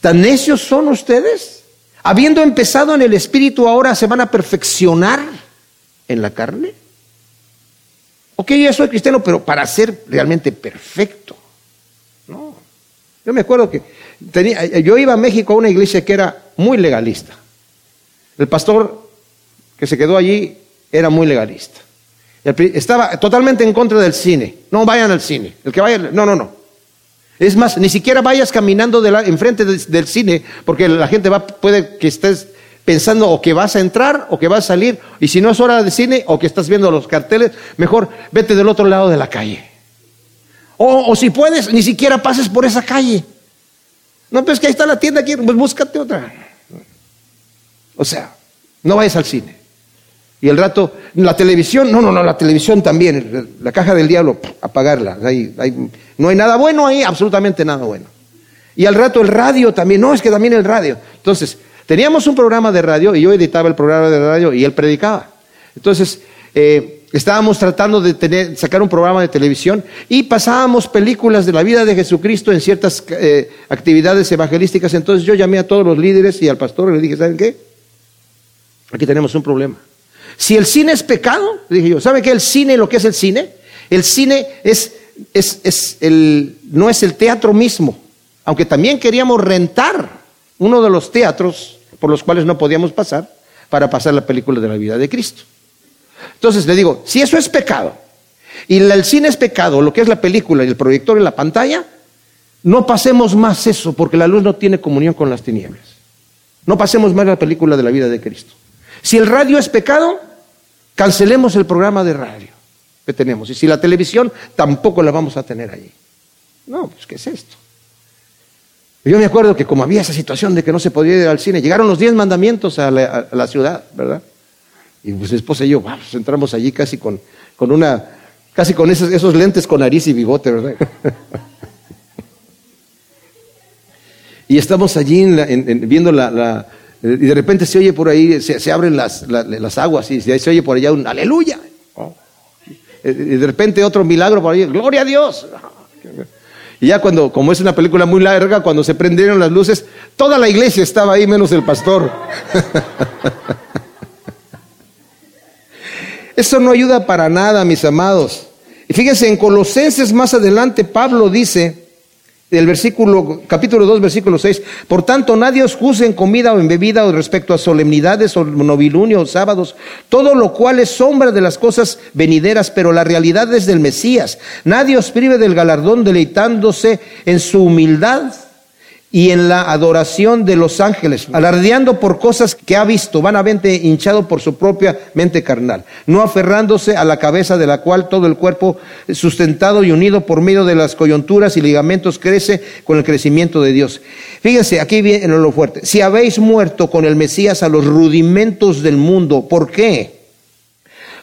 ¿tan necios son ustedes? Habiendo empezado en el espíritu, ahora se van a perfeccionar en la carne. Ok, ya soy cristiano, pero para ser realmente perfecto. No. Yo me acuerdo que tenía, yo iba a México a una iglesia que era muy legalista. El pastor que se quedó allí era muy legalista. Estaba totalmente en contra del cine. No vayan al cine. El que vaya, no, no, no. Es más, ni siquiera vayas caminando de enfrente del, cine, porque la gente va, puede que estés pensando o que vas a entrar o que vas a salir, y si no es hora de cine o que estás viendo los carteles, mejor vete del otro lado de la calle. O, o si puedes, ni siquiera pases por esa calle. No, pues que ahí está la tienda aquí, pues búscate otra. O sea, no vayas al cine. Y el rato, la televisión, no, no, no, la televisión también, la caja del diablo, apagarla. no hay nada bueno ahí, absolutamente nada bueno. Y al rato el radio también, no, es que también el radio. Entonces, teníamos un programa de radio y yo editaba el programa de radio y él predicaba. Entonces, eh, estábamos tratando de sacar un programa de televisión y pasábamos películas de la vida de Jesucristo en ciertas eh, actividades evangelísticas. Entonces yo llamé a todos los líderes y al pastor y le dije, ¿saben qué? Aquí tenemos un problema. Si el cine es pecado, dije yo, ¿sabe qué el cine, lo que es el cine? El cine es, es, es el, no es el teatro mismo, aunque también queríamos rentar uno de los teatros por los cuales no podíamos pasar para pasar la película de la vida de Cristo. Entonces le digo, si eso es pecado, y el cine es pecado, lo que es la película y el proyector en la pantalla, no pasemos más eso, porque la luz no tiene comunión con las tinieblas. No pasemos más la película de la vida de Cristo. Si el radio es pecado, cancelemos el programa de radio que tenemos. Y si la televisión, tampoco la vamos a tener allí. No, pues ¿qué es esto? Yo me acuerdo que como había esa situación de que no se podía ir al cine, llegaron los diez mandamientos a la, ciudad, ¿verdad? Y pues mi esposa y yo, vamos, entramos allí casi con, con una, casi con esos, esos lentes con nariz y bigote, ¿verdad? y estamos allí viendo la, y de repente se oye por ahí, se, abren las, aguas y se, oye por allá un aleluya. Y de repente otro milagro por ahí, gloria a Dios. Y ya cuando, como es una película muy larga, cuando se prendieron las luces, toda la iglesia estaba ahí menos el pastor. Eso no ayuda para nada, mis amados. Y fíjense, en Colosenses más adelante Pablo dice, el versículo, capítulo 2, versículo 6. Por tanto, nadie os juzgue en comida o en bebida o respecto a solemnidades o novilunio o sábados, todo lo cual es sombra de las cosas venideras, pero la realidad es del Mesías. Nadie os prive del galardón deleitándose en su humildad y en la adoración de los ángeles, alardeando por cosas que ha visto, vanamente hinchado por su propia mente carnal, no aferrándose a la cabeza de la cual todo el cuerpo, sustentado y unido por medio de las coyunturas y ligamentos, crece con el crecimiento de Dios. Fíjense, aquí viene lo fuerte. Si habéis muerto con el Mesías a los rudimentos del mundo, ¿por qué?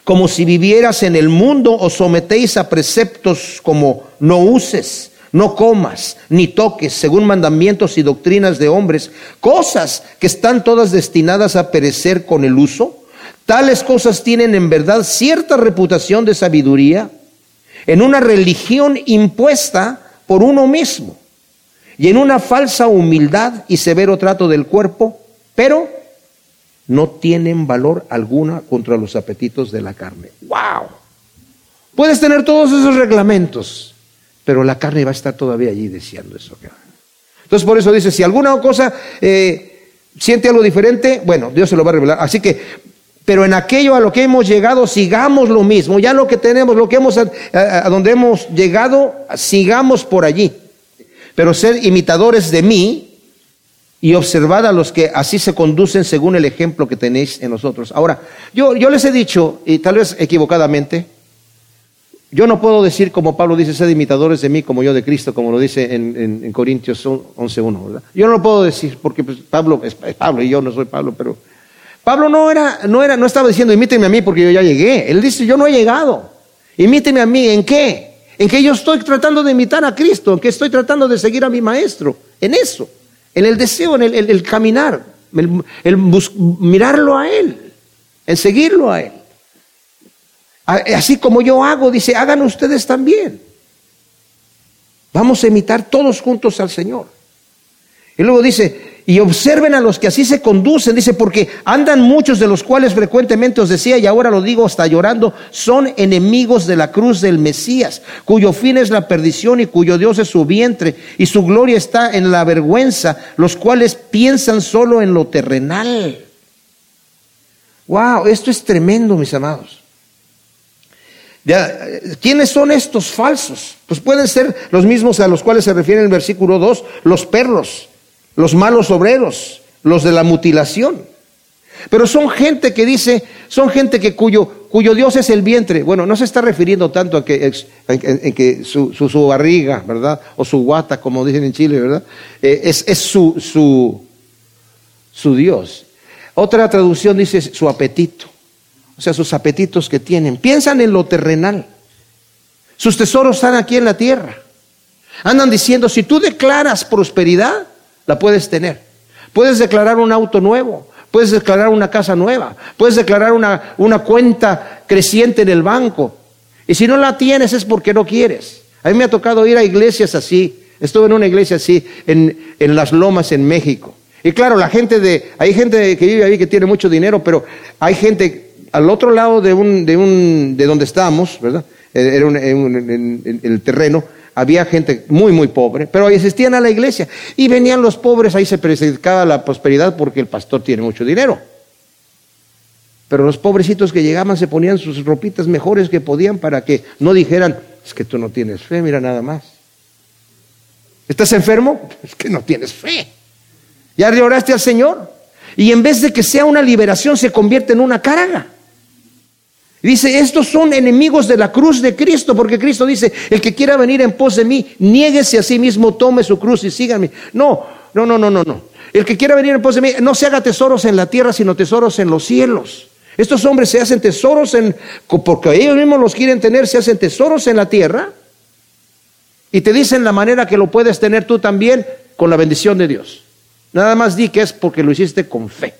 Como si vivieras en el mundo, os sometéis a preceptos como no uses no comas ni toques según mandamientos y doctrinas de hombres, cosas que están todas destinadas a perecer con el uso. Tales cosas tienen en verdad cierta reputación de sabiduría en una religión impuesta por uno mismo y en una falsa humildad y severo trato del cuerpo, pero no tienen valor alguna contra los apetitos de la carne. ¡Wow! Puedes tener todos esos reglamentos, pero la carne va a estar todavía allí deseando eso. Entonces por eso dice, si alguna cosa eh, siente algo diferente, bueno, Dios se lo va a revelar. Así que, pero en aquello a lo que hemos llegado, sigamos lo mismo. Ya lo que tenemos, lo que hemos, a, donde hemos llegado, sigamos por allí. Pero ser imitadores de mí y observad a los que así se conducen según el ejemplo que tenéis en nosotros. Ahora, yo, yo les he dicho, y tal vez equivocadamente, yo no puedo decir como Pablo dice, sed imitadores de mí como yo de Cristo, como lo dice en, en, Corintios 11.1, ¿verdad? Yo no lo puedo decir porque pues, Pablo es, Pablo y yo no soy Pablo, pero Pablo no era, no era, no estaba diciendo imíteme a mí porque yo ya llegué. Él dice, yo no he llegado. Imíteme a mí, ¿en qué? En que yo estoy tratando de imitar a Cristo, en que estoy tratando de seguir a mi maestro, en eso, en el deseo, en el, caminar, el mirarlo a Él, en seguirlo a Él. Así como yo hago, dice, hagan ustedes también. Vamos a imitar todos juntos al Señor. Y luego dice, y observen a los que así se conducen, dice, porque andan muchos de los cuales frecuentemente os decía, y ahora lo digo hasta llorando, son enemigos de la cruz del Mesías, cuyo fin es la perdición y cuyo Dios es su vientre, y su gloria está en la vergüenza, los cuales piensan solo en lo terrenal. Wow, esto es tremendo, mis amados. ¿Quiénes son estos falsos? Pues pueden ser los mismos a los cuales se refiere el versículo 2, los perros los malos obreros, los de la mutilación. Pero son gente que dice, son gente que cuyo, cuyo Dios es el vientre. Bueno, no se está refiriendo tanto a que, en, que su, su, barriga, ¿verdad? O su guata, como dicen en Chile, ¿verdad? Eh, es, es su, su, su Dios. Otra traducción dice su apetito. O sea, sus apetitos que tienen. Piensan en lo terrenal. Sus tesoros están aquí en la tierra. Andan diciendo, si tú declaras prosperidad, la puedes tener. Puedes declarar un auto nuevo, puedes declarar una casa nueva, puedes declarar una, una cuenta creciente en el banco. Y si no la tienes es porque no quieres. A mí me ha tocado ir a iglesias así. Estuve en una iglesia así en, en Las Lomas, en México. Y claro, la gente de, hay gente que vive ahí que tiene mucho dinero, pero hay gente al otro lado de un, de un, de donde estábamos, ¿verdad? Era en el terreno, había gente muy, muy pobre, pero asistían a la iglesia y venían los pobres, ahí se predicaba la prosperidad porque el pastor tiene mucho dinero. Pero los pobrecitos que llegaban se ponían sus ropitas mejores que podían para que no dijeran, es que tú no tienes fe, mira nada más. ¿Estás enfermo? Es que no tienes fe. Ya le oraste al Señor. Y en vez de que sea una liberación, se convierte en una carga. Dice, estos son enemigos de la cruz de Cristo, porque Cristo dice, el que quiera venir en pos de mí, niéguese a sí mismo, tome su cruz y síganme. No, no, no, no, no, no. El que quiera venir en pos de mí, no se haga tesoros en la tierra, sino tesoros en los cielos. Estos hombres se hacen tesoros en, porque ellos mismos los quieren tener, se hacen tesoros en la tierra y te dicen la manera que lo puedes tener tú también con la bendición de Dios. Nada más di que es porque lo hiciste con fe,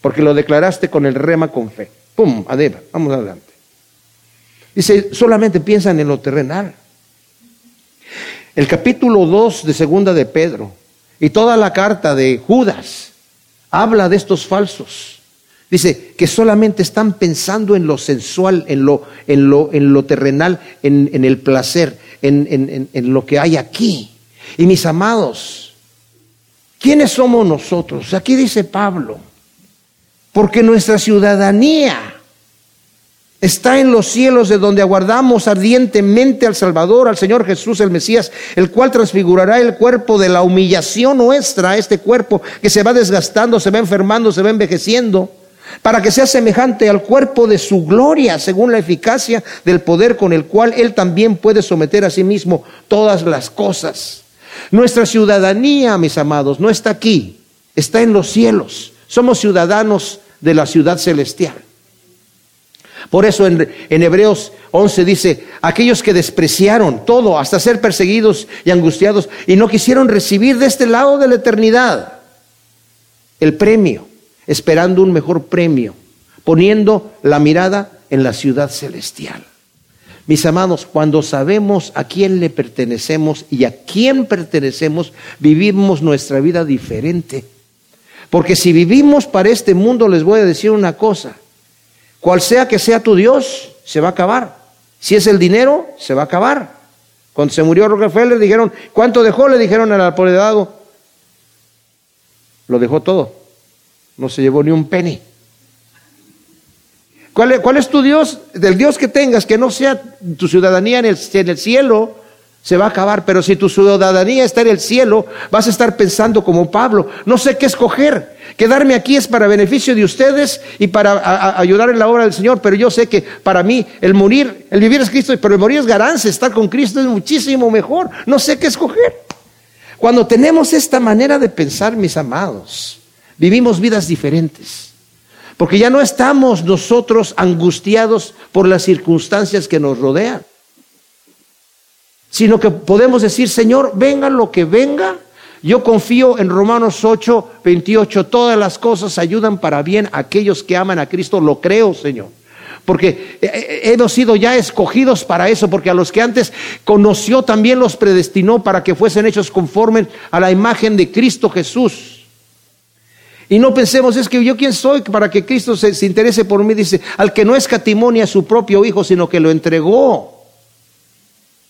porque lo declaraste con el rema con fe. ¡Pum! Adeba, vamos adelante. Dice, solamente piensan en lo terrenal. El capítulo 2 de segunda de Pedro y toda la carta de Judas habla de estos falsos. Dice que solamente están pensando en lo sensual, en lo, en lo, en lo terrenal, en, en el placer, en, en lo que hay aquí. Y mis amados, ¿quiénes somos nosotros? Aquí dice Pablo, porque nuestra ciudadanía está en los cielos de donde aguardamos ardientemente al Salvador, al Señor Jesús el Mesías, el cual transfigurará el cuerpo de la humillación nuestra, este cuerpo que se va desgastando, se va enfermando, se va envejeciendo, para que sea semejante al cuerpo de su gloria, según la eficacia del poder con el cual Él también puede someter a sí mismo todas las cosas. Nuestra ciudadanía, mis amados, no está aquí, está en los cielos. Somos ciudadanos de la ciudad celestial. Por eso en, Hebreos 11 dice, aquellos que despreciaron todo hasta ser perseguidos y angustiados y no quisieron recibir de este lado de la eternidad el premio, esperando un mejor premio, poniendo la mirada en la ciudad celestial. Mis amados, cuando sabemos a quién le pertenecemos y a quién pertenecemos, vivimos nuestra vida diferente. Porque si vivimos para este mundo, les voy a decir una cosa, cual sea que sea tu Dios, se va a acabar. Si es el dinero, se va a acabar. Cuando se murió Rockefeller, dijeron, ¿cuánto dejó? Le dijeron al apoderado. Lo dejó todo. No se llevó ni un penny. ¿Cuál es, ¿Cuál es, tu Dios? Del Dios que tengas, que no sea tu ciudadanía en el cielo, se va a acabar. Pero si tu ciudadanía está en el cielo, vas a estar pensando como Pablo, no sé qué escoger. Quedarme aquí es para beneficio de ustedes y para ayudar en la obra del Señor, pero yo sé que para mí el morir, el vivir es Cristo, pero el morir es ganancia, estar con Cristo es muchísimo mejor. No sé qué escoger. Cuando tenemos esta manera de pensar, mis amados, vivimos vidas diferentes. Porque ya no estamos nosotros angustiados por las circunstancias que nos rodean sino que podemos decir, Señor, venga lo que venga, yo confío en Romanos 8, 28, todas las cosas ayudan para bien a aquellos que aman a Cristo, lo creo, Señor. Porque eh, eh, hemos sido ya escogidos para eso, porque a los que antes conoció también los predestinó para que fuesen hechos conformes a la imagen de Cristo Jesús. Y no pensemos, es que yo quién soy para que Cristo se, se interese por mí. Dice, al que no escatimonia a su propio Hijo, sino que lo entregó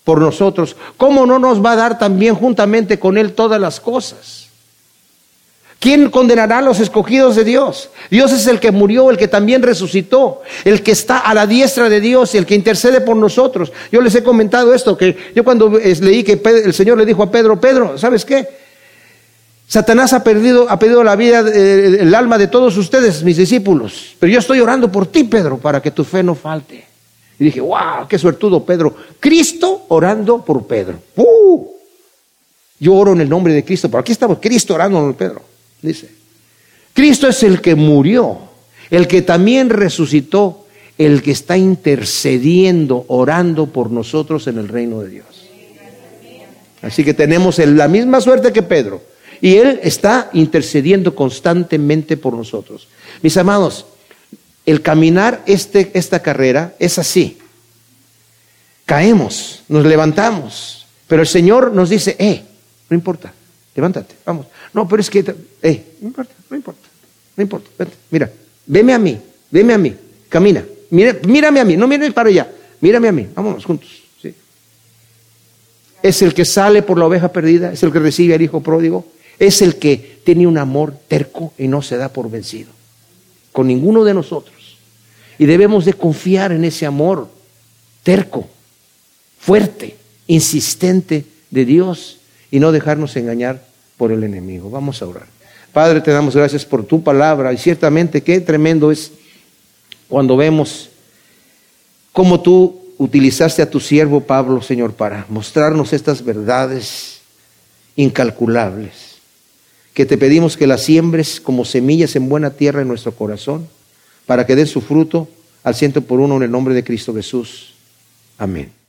por nosotros, ¿cómo no nos va a dar también juntamente con Él todas las cosas? ¿Quién condenará a los escogidos de Dios? Dios es el que murió, el que también resucitó, el que está a la diestra de Dios y el que intercede por nosotros. Yo les he comentado esto, que yo cuando leí que el Señor le dijo a Pedro, Pedro, ¿sabes qué? Satanás ha perdido, ha perdido la vida, el alma de todos ustedes, mis discípulos. Pero yo estoy orando por ti, Pedro, para que tu fe no falte. Y dije, wow, qué suertudo, Pedro. Cristo orando por Pedro. ¡Uh! Yo oro en el nombre de Cristo, pero aquí estamos, Cristo orando por Pedro dice. Cristo es el que murió, el que también resucitó, el que está intercediendo, orando por nosotros en el reino de Dios. Así que tenemos la misma suerte que Pedro. Y Él está intercediendo constantemente por nosotros. Mis amados, el caminar este, esta carrera es así. Caemos, nos levantamos, pero el Señor nos dice, eh, no importa, levántate, vamos. No, pero es que, eh, no importa, no importa, no importa, vente, mira, veme a mí, veme a mí, camina, mira, mírame a mí, no mires para allá, mírame a mí, vámonos juntos. Es el que sale por la oveja perdida, es el que recibe al hijo pródigo, es el que tiene un amor terco y no se da por vencido, con ninguno de nosotros. Y debemos de confiar en ese amor terco, fuerte, insistente de Dios y no dejarnos engañar por el enemigo. Vamos a orar. Padre, te damos gracias por tu palabra y ciertamente qué tremendo es cuando vemos cómo tú utilizaste a tu siervo Pablo, Señor, para mostrarnos estas verdades incalculables, que te pedimos que las siembres como semillas en buena tierra en nuestro corazón, para que den su fruto al ciento por uno en el nombre de Cristo Jesús. Amén.